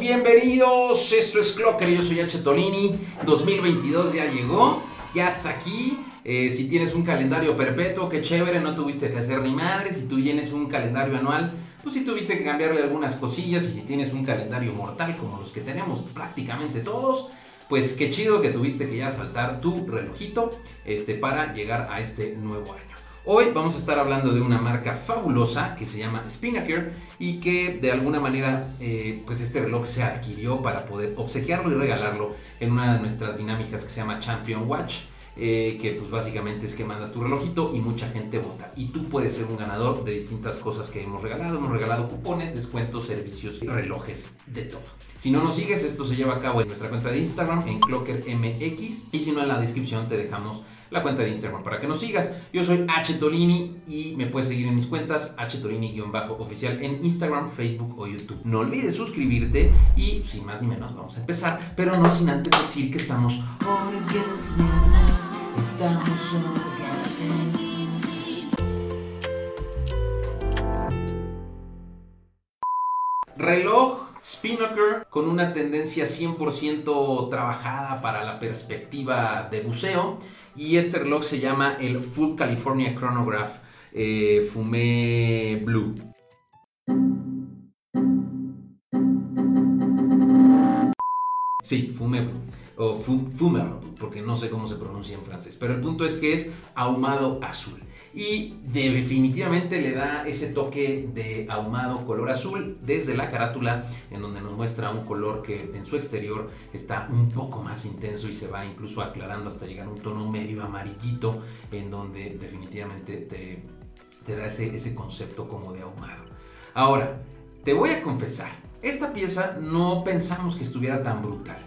bienvenidos. Esto es Clocker, yo soy H. Tolini. 2022 ya llegó, ya está aquí. Eh, si tienes un calendario perpetuo, qué chévere, no tuviste que hacer ni madre. Si tú tienes un calendario anual, pues sí tuviste que cambiarle algunas cosillas. Y si tienes un calendario mortal, como los que tenemos prácticamente todos, pues qué chido que tuviste que ya saltar tu relojito este, para llegar a este nuevo año. Hoy vamos a estar hablando de una marca fabulosa que se llama Spinnaker y que de alguna manera eh, pues este reloj se adquirió para poder obsequiarlo y regalarlo en una de nuestras dinámicas que se llama Champion Watch. Eh, que pues básicamente es que mandas tu relojito y mucha gente vota. Y tú puedes ser un ganador de distintas cosas que hemos regalado. Hemos regalado cupones, descuentos, servicios, relojes, de todo. Si no nos sigues, esto se lleva a cabo en nuestra cuenta de Instagram, en ClockerMX. Y si no, en la descripción te dejamos la cuenta de Instagram para que nos sigas. Yo soy H Tolini y me puedes seguir en mis cuentas H Tolini-oficial en Instagram, Facebook o YouTube. No olvides suscribirte y sin más ni menos vamos a empezar, pero no sin antes decir que estamos estamos Reloj Spinnaker con una tendencia 100% trabajada para la perspectiva de buceo y este reloj se llama el Full California Chronograph eh, Fumé Blue. Sí, Fumé Blue o Fumé porque no sé cómo se pronuncia en francés, pero el punto es que es ahumado azul y definitivamente le da ese toque de ahumado color azul desde la carátula en donde nos muestra un color que en su exterior está un poco más intenso y se va incluso aclarando hasta llegar a un tono medio amarillito en donde definitivamente te, da ese, ese concepto como de ahumado. Ahora, te voy a confesar, esta pieza no pensamos que estuviera tan brutal.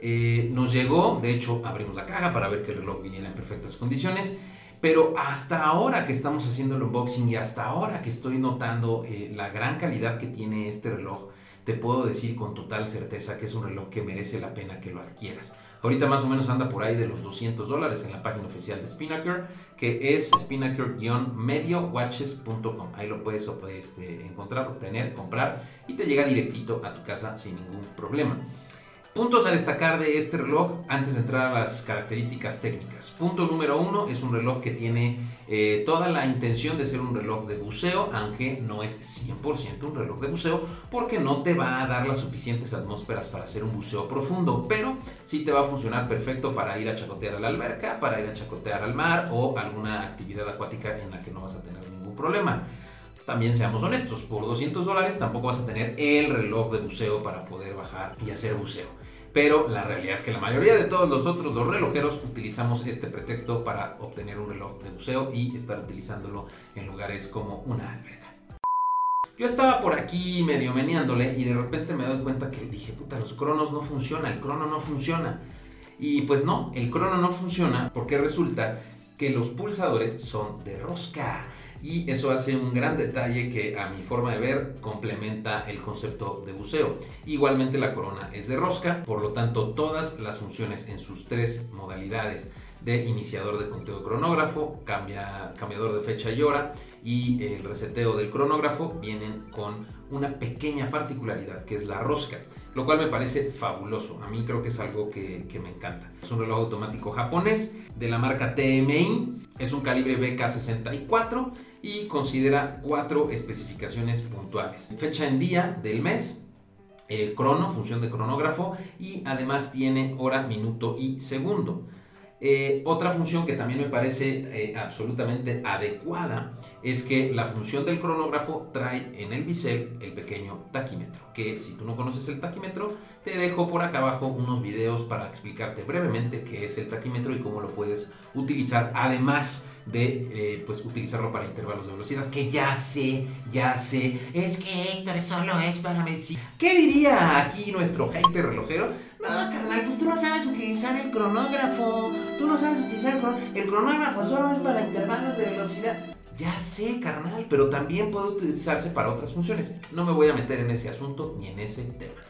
Eh, nos llegó, de hecho abrimos la caja para ver que el reloj viniera en perfectas condiciones pero hasta ahora que estamos haciendo el unboxing y hasta ahora que estoy notando eh, la gran calidad que tiene este reloj, te puedo decir con total certeza que es un reloj que merece la pena que lo adquieras. Ahorita más o menos anda por ahí de los 200 dólares en la página oficial de Spinnaker, que es spinnaker-mediowatches.com. Ahí lo puedes este, encontrar, obtener, comprar y te llega directito a tu casa sin ningún problema. Puntos a destacar de este reloj antes de entrar a las características técnicas. Punto número uno es un reloj que tiene eh, toda la intención de ser un reloj de buceo, aunque no es 100% un reloj de buceo porque no te va a dar las suficientes atmósferas para hacer un buceo profundo, pero sí te va a funcionar perfecto para ir a chacotear a la alberca, para ir a chacotear al mar o alguna actividad acuática en la que no vas a tener ningún problema también seamos honestos, por 200 dólares tampoco vas a tener el reloj de buceo para poder bajar y hacer buceo. Pero la realidad es que la mayoría de todos los otros, los relojeros, utilizamos este pretexto para obtener un reloj de buceo y estar utilizándolo en lugares como una alberca. Yo estaba por aquí medio meneándole y de repente me doy cuenta que dije, puta, los cronos no funcionan, el crono no funciona. Y pues no, el crono no funciona porque resulta que los pulsadores son de rosca y eso hace un gran detalle que a mi forma de ver complementa el concepto de buceo. Igualmente la corona es de rosca, por lo tanto todas las funciones en sus tres modalidades de iniciador de conteo cronógrafo, cambia, cambiador de fecha y hora y el reseteo del cronógrafo vienen con una pequeña particularidad que es la rosca, lo cual me parece fabuloso. A mí creo que es algo que, que me encanta. Es un reloj automático japonés de la marca TMI, es un calibre BK64 y considera cuatro especificaciones puntuales. Fecha en día del mes, eh, crono, función de cronógrafo y además tiene hora, minuto y segundo. Eh, otra función que también me parece eh, absolutamente adecuada es que la función del cronógrafo trae en el bisel el pequeño taquímetro, que si tú no conoces el taquímetro, te dejo por acá abajo unos videos para explicarte brevemente qué es el taquímetro y cómo lo puedes utilizar, además de eh, pues utilizarlo para intervalos de velocidad, que ya sé, ya sé, es que Héctor solo es para medicina. ¿Qué diría aquí nuestro hater relojero? No, carnal, pues tú no sabes utilizar el cronógrafo, tú no sabes utilizar el cronógrafo, el cronógrafo solo es para intervalos de velocidad. Ya sé, carnal, pero también puede utilizarse para otras funciones. No me voy a meter en ese asunto ni en ese tema.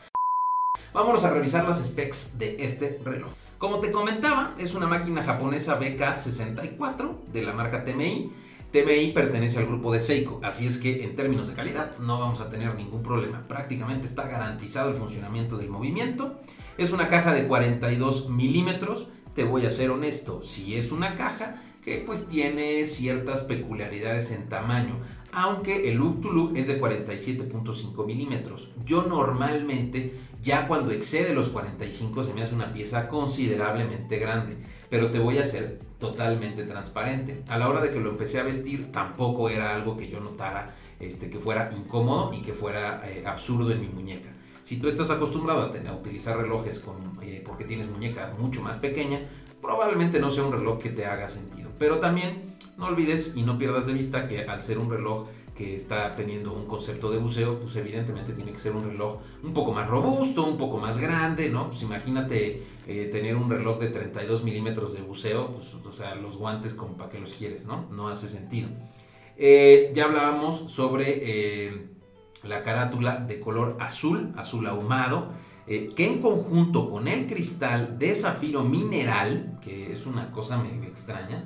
Vámonos a revisar las specs de este reloj. Como te comentaba, es una máquina japonesa BK64 de la marca TMI TMI pertenece al grupo de Seiko, así es que en términos de calidad no vamos a tener ningún problema. Prácticamente está garantizado el funcionamiento del movimiento. Es una caja de 42 milímetros. Te voy a ser honesto, si es una caja que pues tiene ciertas peculiaridades en tamaño, aunque el look to look es de 47.5 milímetros. Yo normalmente ya cuando excede los 45 se me hace una pieza considerablemente grande, pero te voy a ser totalmente transparente. A la hora de que lo empecé a vestir tampoco era algo que yo notara este, que fuera incómodo y que fuera eh, absurdo en mi muñeca. Si tú estás acostumbrado a, tener, a utilizar relojes con, eh, porque tienes muñeca mucho más pequeña, probablemente no sea un reloj que te haga sentido. Pero también no olvides y no pierdas de vista que al ser un reloj que está teniendo un concepto de buceo, pues evidentemente tiene que ser un reloj un poco más robusto, un poco más grande, ¿no? Pues imagínate eh, tener un reloj de 32 milímetros de buceo, pues o sea, los guantes como para qué los quieres, ¿no? No hace sentido. Eh, ya hablábamos sobre eh, la carátula de color azul, azul ahumado, que en conjunto con el cristal de zafiro mineral, que es una cosa medio extraña,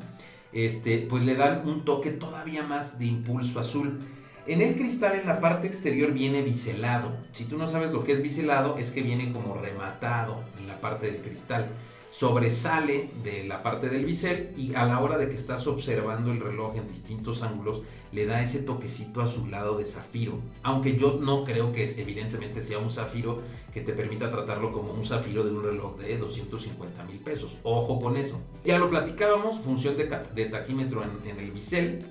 este, pues le dan un toque todavía más de impulso azul. En el cristal en la parte exterior viene biselado. Si tú no sabes lo que es biselado, es que viene como rematado en la parte del cristal. Sobresale de la parte del bisel y a la hora de que estás observando el reloj en distintos ángulos, le da ese toquecito azulado de zafiro. Aunque yo no creo que evidentemente sea un zafiro que te permita tratarlo como un zafiro de un reloj de 250 mil pesos. Ojo con eso. Ya lo platicábamos, función de, taquímetro en, el bisel,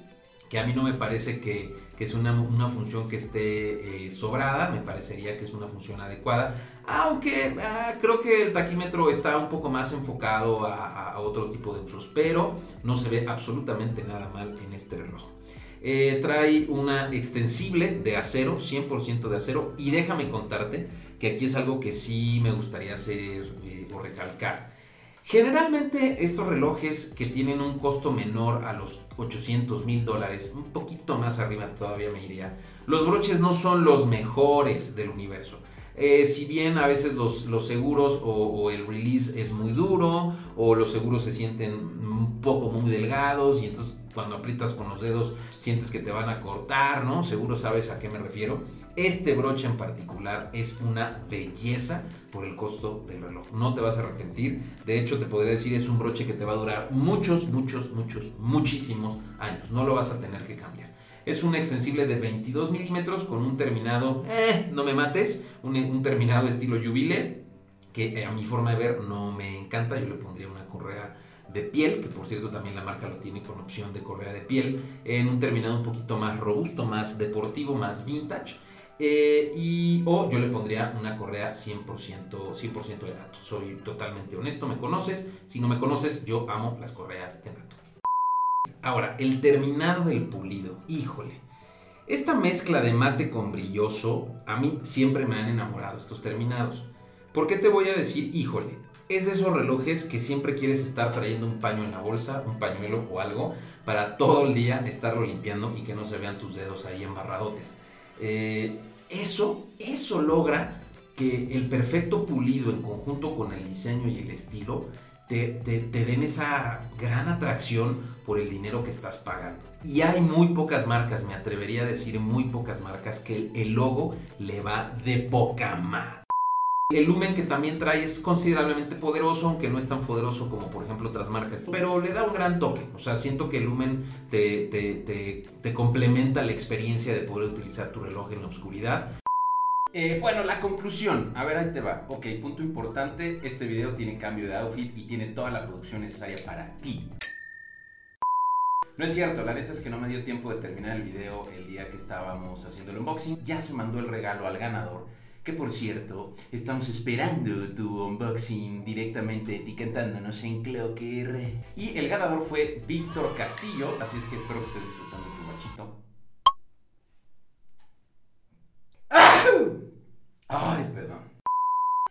que a mí no me parece que, es una, función que esté eh, sobrada, me parecería que es una función adecuada, aunque ah, creo que el taquímetro está un poco más enfocado a, a otro tipo de usos, pero no se ve absolutamente nada mal en este reloj. Eh, trae una extensible de acero, 100% de acero. Y déjame contarte que aquí es algo que sí me gustaría hacer eh, o recalcar. Generalmente estos relojes que tienen un costo menor a los 800 mil dólares, un poquito más arriba todavía me iría, los broches no son los mejores del universo. Eh, si bien a veces los, seguros o, el release es muy duro o los seguros se sienten un poco muy delgados y entonces cuando aprietas con los dedos sientes que te van a cortar, ¿no? Seguro sabes a qué me refiero. Este broche en particular es una belleza por el costo del reloj. No te vas a arrepentir. De hecho, te podría decir es un broche que te va a durar muchos, muchos, muchos, muchísimos años. No lo vas a tener que cambiar. Es un extensible de 22 milímetros con un terminado, eh, no me mates, un, terminado estilo Jubilee, que a mi forma de ver no me encanta. Yo le pondría una correa de piel, que por cierto también la marca lo tiene con opción de correa de piel, en un terminado un poquito más robusto, más deportivo, más vintage. Eh, y, o yo le pondría una correa 100%, 100% de gato. Soy totalmente honesto, me conoces. Si no me conoces, yo amo las correas de gato. Ahora, el terminado del pulido, híjole. Esta mezcla de mate con brilloso, a mí siempre me han enamorado estos terminados. ¿Por qué te voy a decir, híjole? Es de esos relojes que siempre quieres estar trayendo un paño en la bolsa, un pañuelo o algo, para todo el día estarlo limpiando y que no se vean tus dedos ahí embarradotes. Eh, eso, eso logra que el perfecto pulido en conjunto con el diseño y el estilo te, den esa gran atracción por el dinero que estás pagando. Y hay muy pocas marcas, me atrevería a decir muy pocas marcas, que el, logo le va de poca más. El lumen que también trae es considerablemente poderoso, aunque no es tan poderoso como por ejemplo otras marcas, pero le da un gran toque. O sea, siento que el lumen te, complementa la experiencia de poder utilizar tu reloj en la oscuridad. Eh, bueno, la conclusión. A ver, ahí te va. Ok, punto importante. Este video tiene cambio de outfit y tiene toda la producción necesaria para ti. No es cierto, la neta es que no me dio tiempo de terminar el video el día que estábamos haciendo el unboxing. Ya se mandó el regalo al ganador. Que por cierto, estamos esperando tu unboxing directamente etiquetándonos en Clocker. Y el ganador fue Víctor Castillo, así es que espero que estés disfrutando tu machito. Ay, perdón.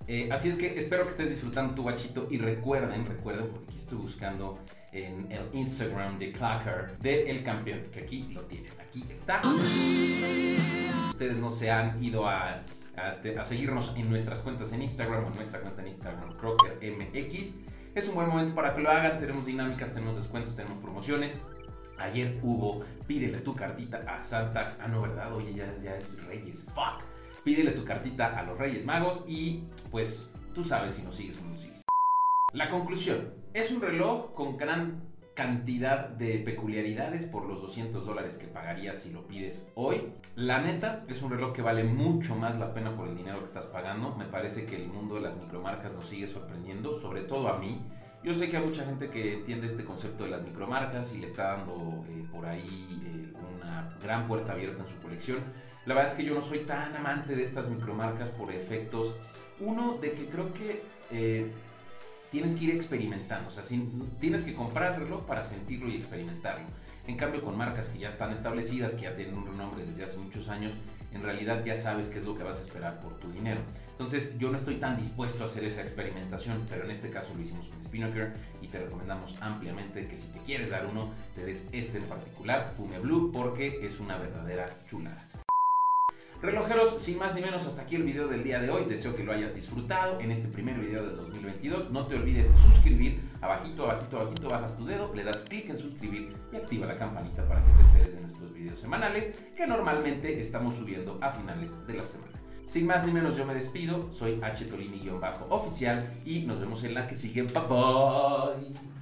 Eh, así es que espero que estés disfrutando tu bachito y recuerden, recuerden, porque aquí estoy buscando en el Instagram de Clacker de El Campeón, que aquí lo tienen, aquí está. Ustedes no se han ido a, este, a, seguirnos en nuestras cuentas en Instagram o en nuestra cuenta en Instagram, CrockerMX. Es un buen momento para que lo hagan, tenemos dinámicas, tenemos descuentos, tenemos promociones. Ayer hubo, pídele tu cartita a Santa. Ah, no, ¿verdad? Oye, ya, ya es Reyes. Fuck. Pídele tu cartita a los Reyes Magos y pues tú sabes si nos sigues o no nos sigues. La conclusión. Es un reloj con gran cantidad de peculiaridades por los 200 dólares que pagarías si lo pides hoy. La neta, es un reloj que vale mucho más la pena por el dinero que estás pagando. Me parece que el mundo de las micromarcas nos sigue sorprendiendo, sobre todo a mí. Yo sé que hay mucha gente que entiende este concepto de las micromarcas y le está dando eh, por ahí eh, una gran puerta abierta en su colección. La verdad es que yo no soy tan amante de estas micromarcas por efectos. Uno, de que creo que eh, tienes que ir experimentando. O sea, tienes que comprar el reloj para sentirlo y experimentarlo. En cambio, con marcas que ya están establecidas, que ya tienen un renombre desde hace muchos años, en realidad ya sabes qué es lo que vas a esperar por tu dinero. Entonces, yo no estoy tan dispuesto a hacer esa experimentación, pero en este caso lo hicimos con Spinnaker y te recomendamos ampliamente que si te quieres dar uno, te des este en particular, Fume Blue, porque es una verdadera chulada. Relojeros, sin más ni menos, hasta aquí el video del día de hoy. Deseo que lo hayas disfrutado en este primer video del 2022. No te olvides suscribir. Abajito, abajito, abajito, bajas tu dedo, le das clic en suscribir y activa la campanita para que te enteres de nuestros videos semanales que normalmente estamos subiendo a finales de la semana. Sin más ni menos, yo me despido. Soy H. Tolini-oficial y nos vemos en la que sigue. Bye bye.